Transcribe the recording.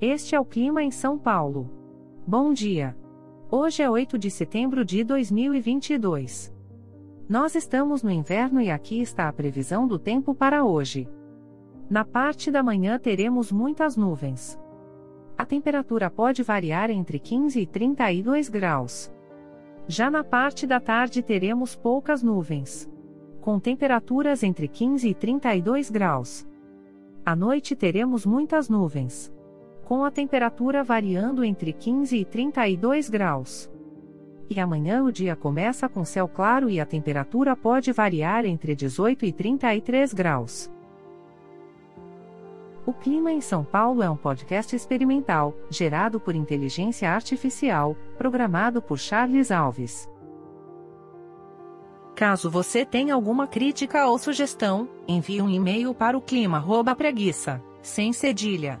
Este é o clima em São Paulo. Bom dia. Hoje é 8 de setembro de 2022. Nós estamos no inverno e aqui está a previsão do tempo para hoje. Na parte da manhã teremos muitas nuvens. A temperatura pode variar entre 15 e 32 graus. Já na parte da tarde teremos poucas nuvens. Com temperaturas entre 15 e 32 graus. À noite teremos muitas nuvens com a temperatura variando entre 15 e 32 graus. E amanhã o dia começa com céu claro e a temperatura pode variar entre 18 e 33 graus. O Clima em São Paulo é um podcast experimental, gerado por inteligência artificial, programado por Charles Alves. Caso você tenha alguma crítica ou sugestão, envie um e-mail para o clima@preguiça, sem cedilha